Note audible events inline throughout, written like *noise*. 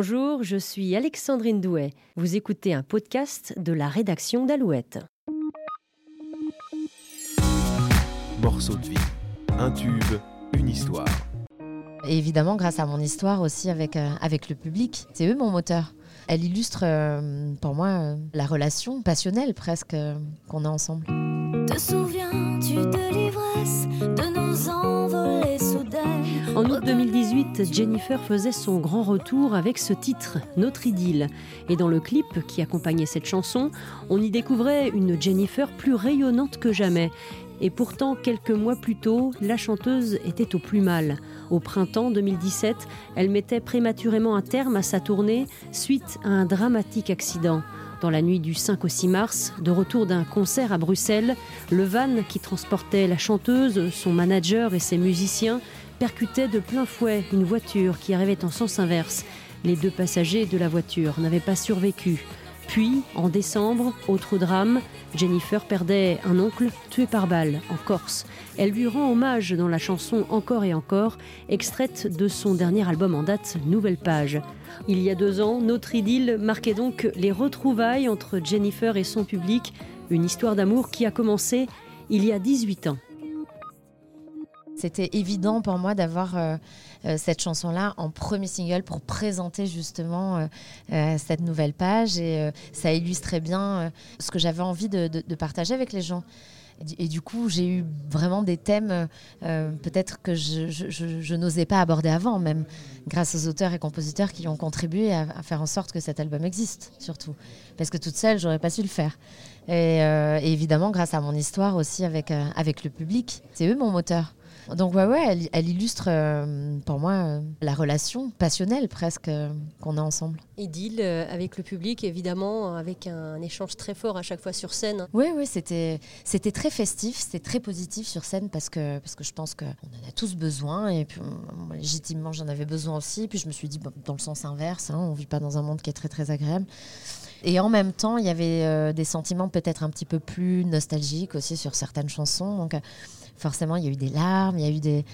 Bonjour, je suis Alexandrine Douet. Vous écoutez un podcast de la rédaction d'Alouette. Morceau de vie, un tube, une histoire. Et évidemment, grâce à mon histoire aussi avec, euh, avec le public, c'est eux mon moteur. Elle illustre euh, pour moi euh, la relation passionnelle presque euh, qu'on a ensemble. Te souviens-tu de de nos envolées soudaines? En août 2018, Jennifer faisait son grand retour avec ce titre, Notre idylle. Et dans le clip qui accompagnait cette chanson, on y découvrait une Jennifer plus rayonnante que jamais. Et pourtant, quelques mois plus tôt, la chanteuse était au plus mal. Au printemps 2017, elle mettait prématurément un terme à sa tournée suite à un dramatique accident. Dans la nuit du 5 au 6 mars, de retour d'un concert à Bruxelles, le van qui transportait la chanteuse, son manager et ses musiciens percutait de plein fouet une voiture qui arrivait en sens inverse. Les deux passagers de la voiture n'avaient pas survécu. Puis, en décembre, autre drame, Jennifer perdait un oncle tué par balle en Corse. Elle lui rend hommage dans la chanson Encore et encore, extraite de son dernier album en date, Nouvelle Page. Il y a deux ans, notre idylle marquait donc les retrouvailles entre Jennifer et son public, une histoire d'amour qui a commencé il y a 18 ans. C'était évident pour moi d'avoir euh, euh, cette chanson-là en premier single pour présenter justement euh, cette nouvelle page et ça illustrait bien ce que j'avais envie de, partager avec les gens. Et du- coup, j'ai eu vraiment des thèmes peut-être que je, n'osais pas aborder avant, même grâce aux auteurs et compositeurs qui ont contribué à, faire en sorte que cet album existe, surtout. Parce que toute seule, j'aurais pas su le faire. Et, évidemment, grâce à mon histoire aussi avec, avec le public, c'est eux mon moteur. Donc ouais, ouais, elle, elle illustre euh, pour moi euh, la relation passionnelle presque euh, qu'on a ensemble. Idylle euh, avec le public, évidemment, avec un échange très fort à chaque fois sur scène. Oui, oui, c'était c'était très festif, c'était très positif sur scène parce que parce que je pense qu'on en a tous besoin et puis légitimement j'en avais besoin aussi. Puis je me suis dit dans le sens inverse, hein, on vit pas dans un monde qui est très très agréable. Et en même temps, il y avait euh, des sentiments peut-être un petit peu plus nostalgiques aussi sur certaines chansons. Donc euh, forcément, il y a eu des larmes, il y a eu des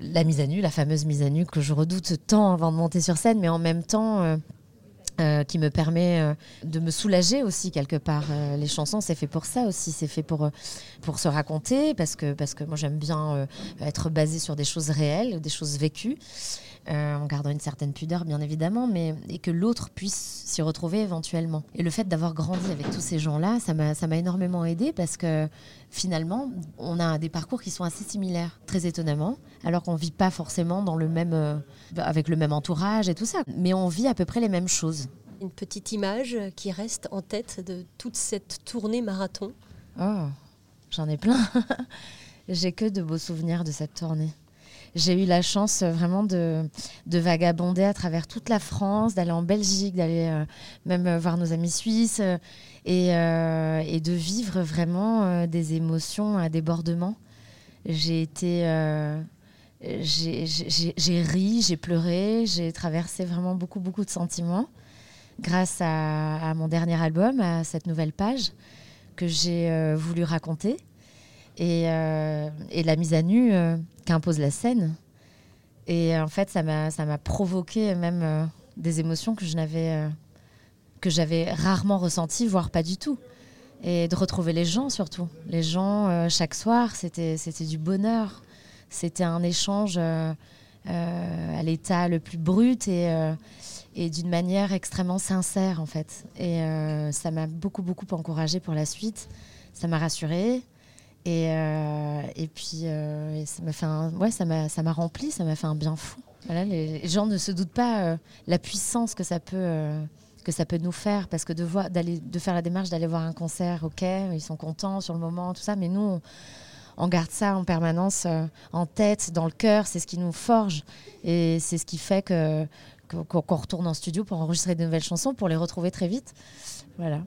la mise à nu, la fameuse mise à nu que je redoute tant avant de monter sur scène, mais en même temps. euh, qui me permet de me soulager aussi quelque part. Les chansons, c'est fait pour ça aussi, c'est fait pour, pour se raconter, parce que, parce que moi j'aime bien être basée sur des choses réelles, des choses vécues, euh, en gardant une certaine pudeur bien évidemment, mais et que l'autre puisse s'y retrouver éventuellement. Et le fait d'avoir grandi avec tous ces gens-là, ça m'a ça m'a énormément aidé parce que finalement, on a des parcours qui sont assez similaires, très étonnamment, alors qu'on vit pas forcément dans le même, euh, avec le même entourage et tout ça, mais on vit à peu près les mêmes choses. Une petite image qui reste en tête de toute cette tournée marathon? Oh, j'en ai plein. *laughs* J'ai que de beaux souvenirs de cette tournée. J'ai eu la chance euh, vraiment de, de vagabonder à travers toute la France, d'aller en Belgique, d'aller euh, même euh, voir nos amis suisses et, et de vivre vraiment des émotions à débordement. J'ai été. j'ai- ri, j'ai pleuré, j'ai traversé vraiment beaucoup, beaucoup de sentiments grâce à, à mon dernier album, à cette nouvelle page que j'ai voulu raconter et, et la mise à nu qu'impose la scène. Et euh, en fait, ça m'a provoqué même euh, des émotions euh, que j'avais rarement ressenties, voire pas du tout. Et de retrouver les gens surtout. Les gens chaque soir, c'était du bonheur. C'était un échange à l'état le plus brut et et d'une manière extrêmement sincère en fait. Et ça m'a beaucoup beaucoup encouragée pour la suite. Ça m'a rassurée et, euh, et puis euh, ça m'a fait ouais ça m'a ça m'a rempli, ça m'a fait un bien fou. Voilà, les, gens ne se doutent pas euh, la puissance que ça peut que ça peut nous faire parce que de voir d'aller de faire la démarche d'aller voir un concert, ok, ils sont contents sur le moment, tout ça, mais nous on, garde ça en permanence en tête, dans le cœur, c'est ce qui nous forge et c'est ce qui fait que qu'on qu'on retourne en studio pour enregistrer de nouvelles chansons, pour les retrouver très vite. Voilà.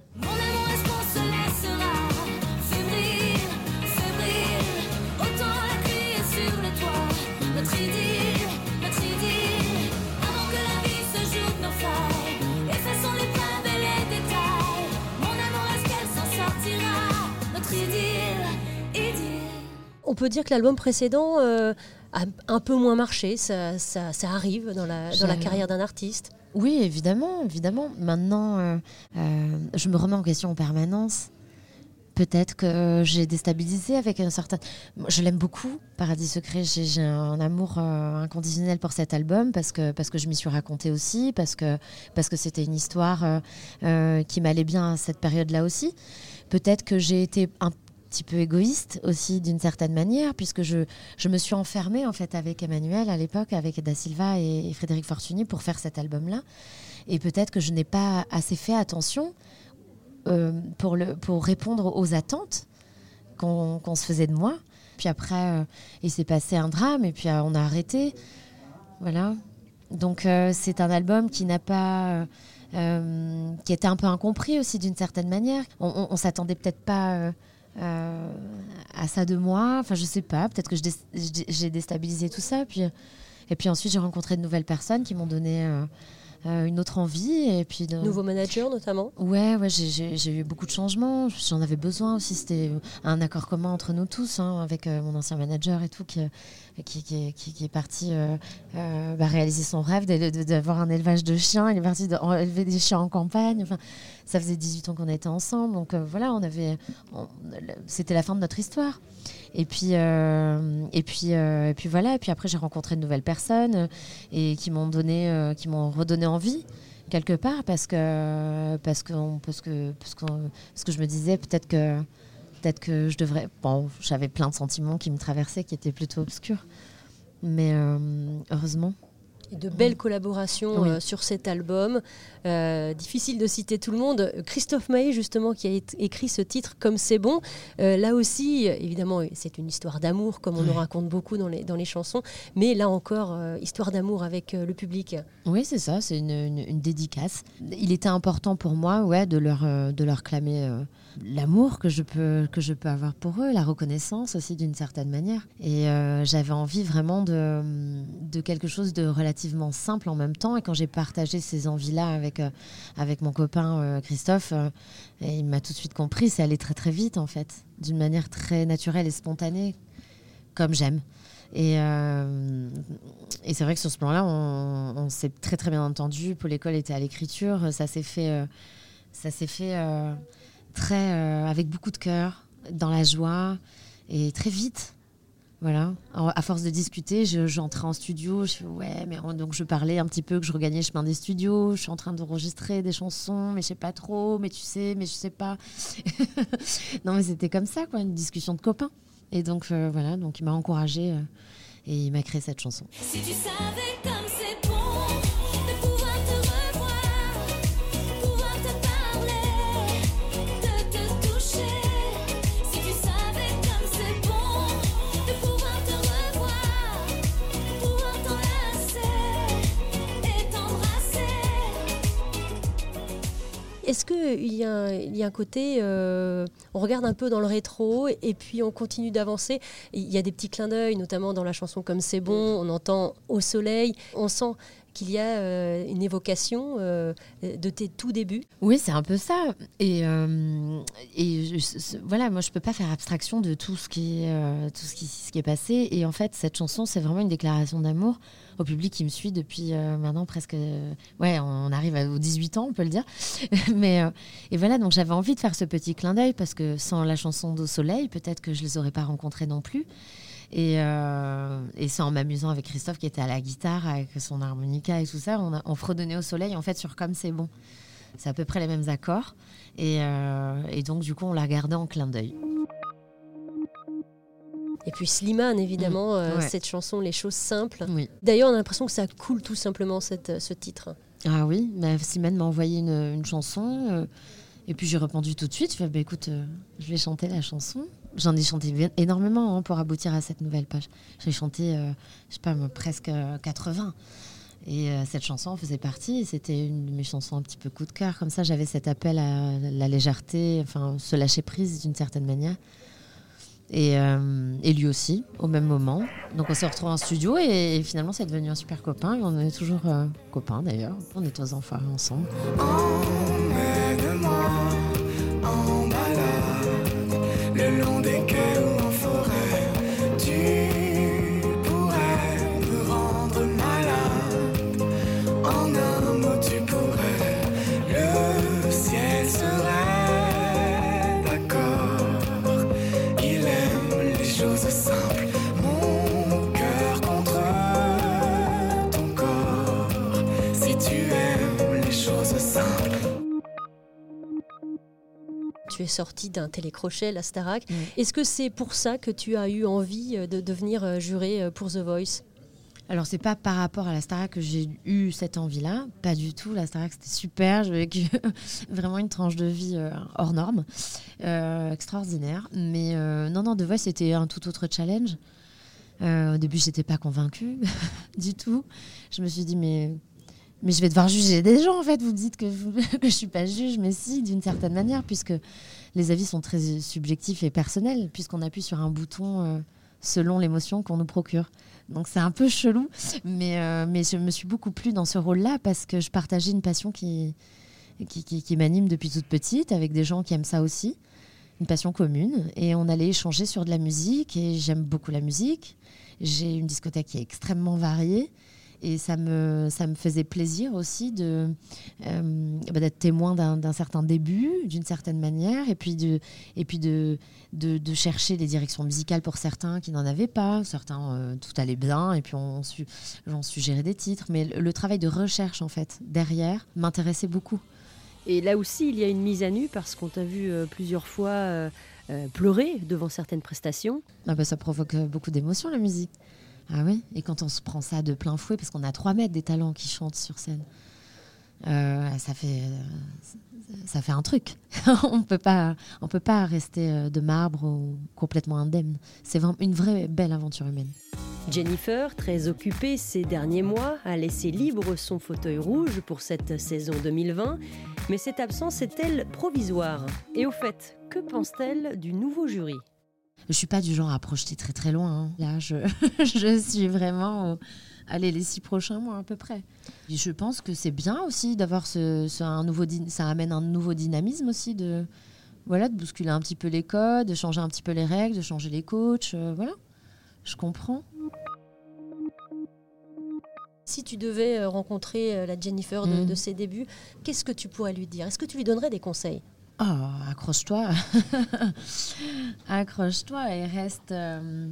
On peut dire que l'album précédent euh, a un peu moins marché, ça, ça- ça arrive dans la, dans la J'ai- carrière d'un artiste. Oui, évidemment, évidemment. Maintenant, euh, euh, je me remets en question en permanence. Peut-être que j'ai déstabilisé avec un certain. Je l'aime beaucoup, Paradis Secret. J'ai un amour euh, inconditionnel pour cet album parce que, parce que je m'y suis racontée aussi, parce que parce que c'était une histoire qui m'allait bien à cette période-là aussi. Peut-être que j'ai été un petit peu égoïste aussi d'une certaine manière, puisque je, je me suis enfermée en fait avec Emmanuel à l'époque, avec Da Silva et, Frédéric Fortuny pour faire cet album-là. Et peut-être que je n'ai pas assez fait attention euh, pour, le, pour répondre aux attentes qu'on qu'on se faisait de moi. Puis après, euh, il s'est passé un drame et puis euh, on a arrêté. Voilà. Donc c'est un album qui n'a pas... euh, qui était un peu incompris aussi d'une certaine manière. On, on, on s'attendait peut-être pas euh, euh, à ça de moi. Enfin, je sais pas. Peut-être que j'ai déstabilisé tout ça. Puis, et puis ensuite, j'ai rencontré de nouvelles personnes qui m'ont donné euh, euh, une autre envie. Et puis de... Nouveau manager notamment. Ouais, ouais, j'ai- eu beaucoup de changements. J'en avais besoin aussi. C'était un accord commun entre nous tous, hein, avec mon ancien manager et tout, qui, qui, est parti euh, euh, bah, réaliser son rêve d'avoir un élevage de chiens. Il est parti de- élever des chiens en campagne. Enfin, ça faisait 18 ans qu'on était ensemble. Donc euh, voilà, on avait, c'était la fin de notre histoire. Et puis, et puis, et puis voilà. Et puis après, j'ai rencontré de nouvelles personnes et qui m'ont donné, qui m'ont redonné envie quelque part parce parce que parce que parce que, parce que je me disais peut-être que peut-être que je devrais. Bon, j'avais plein de sentiments qui me traversaient, qui étaient plutôt obscurs, mais euh, heureusement. Et de belles collaborations Oui. euh, sur cet album. Euh, difficile de citer tout le monde. Christophe Maé, justement, qui a écrit ce titre Comme c'est bon. Euh, là aussi, évidemment, c'est une histoire d'amour, comme on Ouais. nous raconte beaucoup dans les, dans les chansons. Mais là encore, histoire d'amour avec le public. Oui, c'est ça, c'est une, une- une dédicace. Il était important pour moi, ouais, de leur de leur clamer l'amour que je peux que je peux avoir pour eux, la reconnaissance aussi d'une certaine manière. Et j'avais envie vraiment de de quelque chose de relativement simple en même temps. Et quand j'ai partagé ces envies-là avec euh, avec mon copain euh, Christophe, euh, et il m'a tout de suite compris. C'est allé très très vite en fait, d'une manière très naturelle et spontanée, comme j'aime. Et, et c'est vrai que sur ce plan-là, on, on s'est très très bien entendu. Paul École était à l'écriture. Ça s'est fait, ça s'est fait très avec beaucoup de cœur, dans la joie et très vite. Voilà. À force de discuter, je- j'entrais en studio. Je ouais, mais on- donc je parlais un petit peu que je regagnais chemin des studios. Je suis en train d'enregistrer des chansons, mais je sais pas trop. Mais tu sais, mais je sais pas. *laughs* non, mais c'était comme ça, quoi, une discussion de copains. Et donc euh, voilà, donc il m'a encouragé et il m'a créé cette chanson. Si tu savais Est-ce qu'il y, a un- y a un côté, euh, on regarde un peu dans le rétro et puis on continue d'avancer? Il y a des petits clins d'œil, notamment dans la chanson Comme c'est bon, on entend Au soleil, on sent qu'il y a euh, une évocation euh, de tes tout débuts. Oui, c'est un peu ça. Et, euh, voilà, moi, je peux pas faire abstraction de tout ce qui, est, tout ce qui, est passé. Et en fait, cette chanson, c'est vraiment une déclaration d'amour au public qui me suit depuis maintenant presque. ouais, on arrive aux 18 ans, on peut le dire. *laughs* Mais et voilà, donc j'avais envie de faire ce petit clin d'œil parce que sans la chanson d'Au soleil, peut-être que je les aurais pas rencontrés non plus. Et, euh, et c'est en m'amusant avec Christophe qui était à la guitare, avec son harmonica et tout ça, on, a, on fredonnait au soleil en fait sur Comme c'est bon. C'est à peu près les mêmes accords. Et, euh, et donc, du coup, on l'a gardé en clin d'œil. Et puis Slimane, évidemment, euh, ouais. cette chanson Les choses simples. Oui. D'ailleurs, on a l'impression que ça coule tout simplement cette, ce titre. Ah oui, bah, Simone m'a envoyé une, une chanson. euh, et puis j'ai répondu tout de suite. Je fais, bah, écoute, euh, je vais chanter la chanson. J'en ai chanté énormément hein, pour aboutir à cette nouvelle page. J'ai chanté, euh, je sais pas, presque euh, 80. Et euh, cette chanson faisait partie. C'était une de mes chansons un petit peu coup de cœur. Comme ça, j'avais cet appel à la légèreté, enfin, se lâcher prise d'une certaine manière. Et, euh, et lui aussi, au même moment. Donc on s'est retrouvés en studio et, et finalement c'est devenu un super copain. On est toujours euh, copains d'ailleurs. On est aux enfants ensemble. Le long des quais Tu es sorti d'un télécrochet, la Starac. Est-ce que c'est pour ça que tu as eu envie euh, de devenir euh, juré euh, pour The Voice? Alors, c'est pas par rapport à la Starac que j'ai eu cette envie-là. Pas du tout. La Starac, c'était super. J'ai vécu *laughs* vraiment une tranche de vie euh, hors norme. Euh, extraordinaire. Mais euh, non, non, The Voice, c'était un tout autre challenge. Au début, j'étais pas convaincue *laughs* du tout. Je me suis dit, mais, mais je vais devoir juger des gens, en fait. Vous me dites que, vous- *laughs* que je suis pas juge, mais si, d'une certaine manière, puisque les avis sont très subjectifs et personnels, puisqu'on appuie sur un bouton euh, selon l'émotion qu'on nous procure. Donc c'est un peu chelou, mais, euh, mais je me suis beaucoup plu dans ce rôle-là parce que je partageais une passion qui, qui, qui- qui m'anime depuis toute petite, avec des gens qui aiment ça aussi, une passion commune. Et on allait échanger sur de la musique, et j'aime beaucoup la musique. J'ai une discothèque qui est extrêmement variée. Et ça me, ça me faisait plaisir aussi de, euh, bah, d'être témoin d'un, d'un certain début, d'une certaine manière, et puis de, et puis de, de, de chercher des directions musicales pour certains qui n'en avaient pas. Certains, euh, tout allait bien, et puis on, su, j'en suggérais des titres. Mais le, le travail de recherche, en fait, derrière, m'intéressait beaucoup. Et là aussi, il y a une mise à nu parce qu'on t'a vu euh, plusieurs fois euh, euh, pleurer devant certaines prestations. Ah bah, ça provoque beaucoup d'émotions, la musique. Ah oui, et quand on se prend ça de plein fouet, parce qu'on a trois mètres des talents qui chantent sur scène, euh, ça fait ça fait un truc. *laughs* on peut pas on peut pas rester euh, de marbre ou complètement indemne. C'est une vraie belle aventure humaine. Jennifer, très occupée ces derniers mois, a laissé libre son fauteuil rouge pour cette saison 2020. Mais cette absence est-elle provisoire? Et au fait, que pense-t-elle du nouveau jury? Je suis pas du genre à projeter très très loin. hein. Là, je, *laughs* je suis vraiment. au- Allez, les six prochains mois à peu près. Et je pense que c'est bien aussi d'avoir ce, ce- un nouveau. Ça amène un nouveau dynamisme aussi de. Voilà, de bousculer un petit peu les codes, de changer un petit peu les règles, de changer les coachs. euh, voilà. Je comprends. Si tu devais euh, rencontrer euh, la Jennifer de, Mm. de ses débuts, qu'est-ce que tu pourrais lui dire? Est-ce que tu lui donnerais des conseils? Oh, accroche-toi. *laughs* accroche-toi et reste euh,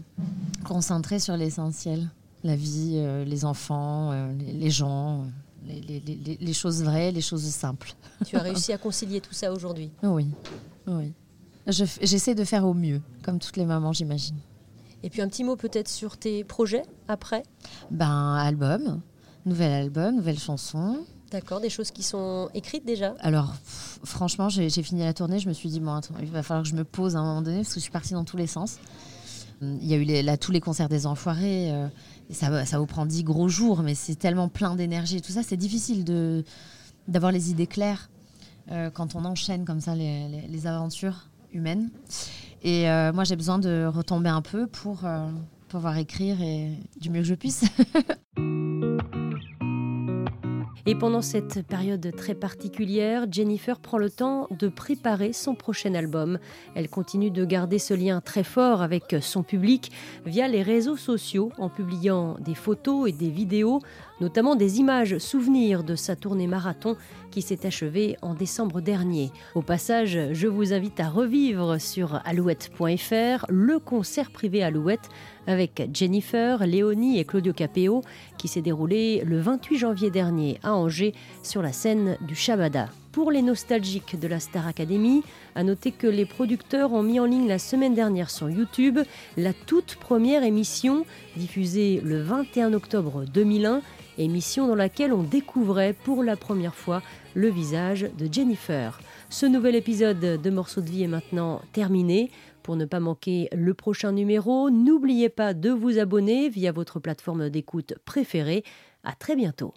concentré sur l'essentiel. La vie, euh, les enfants, euh, les, les gens, les, les- les- les choses vraies, les choses simples. Tu as réussi à concilier tout ça aujourd'hui Oui, oui. Je J'essaie de faire au mieux, comme toutes les mamans, j'imagine. Et puis un petit mot peut-être sur tes projets après? Ben, album, nouvel album, nouvelle chanson. D'accord, des choses qui sont écrites déjà Alors, franchement, j'ai fini la tournée, je me suis dit, bon, il va falloir que je me pose à un moment donné, parce que je suis partie dans tous les sens. Il y a eu là, tous les concerts des Enfoirés, euh, et ça, ça vous prend dix gros jours, mais c'est tellement plein d'énergie et tout ça, c'est difficile d'avoir les idées claires euh, quand on enchaîne comme ça les, les- aventures humaines. Et euh, moi, j'ai besoin de retomber un peu pour pouvoir écrire et du mieux que je puisse. *laughs* Et pendant cette période très particulière, Jennifer prend le temps de préparer son prochain album. Elle continue de garder ce lien très fort avec son public via les réseaux sociaux en publiant des photos et des vidéos, notamment des images souvenirs de sa tournée marathon qui s'est achevée en décembre dernier. Au passage, je vous invite à revivre sur alouette.fr le concert privé Alouette avec Jennifer, Léonie et Claudio Capéo qui s'est déroulé le 28 janvier dernier à Angers sur la scène du Shabada. Pour les nostalgiques de la Star Academy, à noter que les producteurs ont mis en ligne la semaine dernière sur YouTube la toute première émission diffusée le 21 octobre 2001, émission dans laquelle on découvrait pour la première fois le visage de Jennifer. Ce nouvel épisode de Morceaux de vie est maintenant terminé. Pour ne pas manquer le prochain numéro, n'oubliez pas de vous abonner via votre plateforme d'écoute préférée. À très bientôt.